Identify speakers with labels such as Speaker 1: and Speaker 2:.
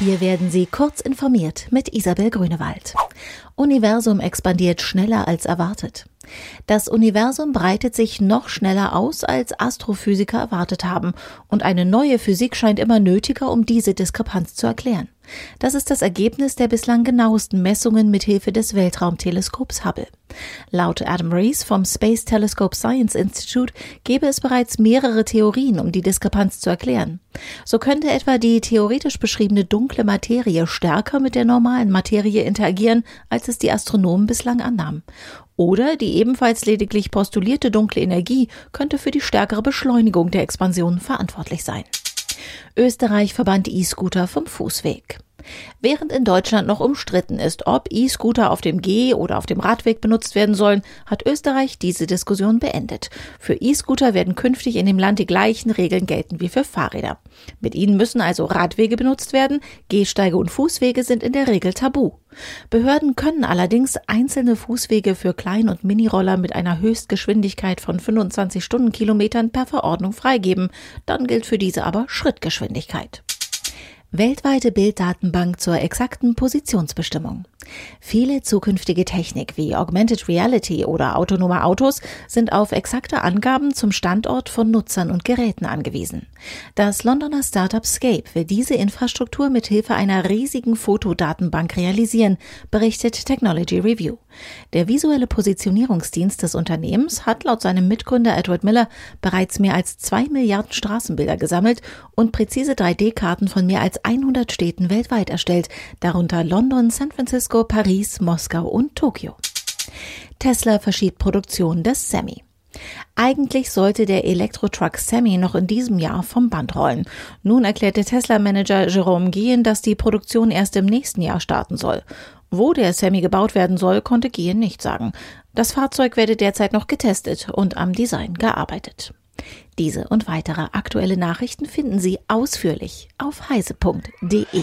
Speaker 1: Hier werden Sie kurz informiert mit Isabel Grünewald. Universum expandiert schneller als erwartet. Das Universum breitet sich noch schneller aus, als Astrophysiker erwartet haben, und eine neue Physik scheint immer nötiger, um diese Diskrepanz zu erklären. Das ist das Ergebnis der bislang genauesten Messungen mithilfe des Weltraumteleskops Hubble. Laut Adam Rees vom Space Telescope Science Institute gäbe es bereits mehrere Theorien, um die Diskrepanz zu erklären. So könnte etwa die theoretisch beschriebene dunkle Materie stärker mit der normalen Materie interagieren, als es die Astronomen bislang annahmen. Oder die ebenfalls lediglich postulierte dunkle Energie könnte für die stärkere Beschleunigung der Expansion verantwortlich sein. Österreich verbannt E-Scooter vom Fußweg. Während in Deutschland noch umstritten ist, ob E-Scooter auf dem Geh- oder auf dem Radweg benutzt werden sollen, hat Österreich diese Diskussion beendet. Für E-Scooter werden künftig in dem Land die gleichen Regeln gelten wie für Fahrräder. Mit ihnen müssen also Radwege benutzt werden, Gehsteige und Fußwege sind in der Regel tabu. Behörden können allerdings einzelne Fußwege für Klein- und Miniroller mit einer Höchstgeschwindigkeit von 25 Stundenkilometern per Verordnung freigeben. Dann gilt für diese aber Schrittgeschwindigkeit. Weltweite Bilddatenbank zur exakten Positionsbestimmung. Viele zukünftige Technik wie Augmented Reality oder autonome Autos sind auf exakte Angaben zum Standort von Nutzern und Geräten angewiesen. Das Londoner Startup Scape will diese Infrastruktur mit Hilfe einer riesigen Fotodatenbank realisieren, berichtet Technology Review. Der visuelle Positionierungsdienst des Unternehmens hat laut seinem Mitgründer Edward Miller bereits mehr als zwei Milliarden Straßenbilder gesammelt und präzise 3D-Karten von mehr als 100 Städten weltweit erstellt, darunter London, San Francisco, Paris, Moskau und Tokio. Tesla verschiebt Produktion des Semi. Eigentlich sollte der Elektro-Truck Semi noch in diesem Jahr vom Band rollen. Nun erklärte Tesla-Manager Jerome Gehen, dass die Produktion erst im nächsten Jahr starten soll. Wo der Semi gebaut werden soll, konnte Gehen nicht sagen. Das Fahrzeug werde derzeit noch getestet und am Design gearbeitet. Diese und weitere aktuelle Nachrichten finden Sie ausführlich auf heise.de.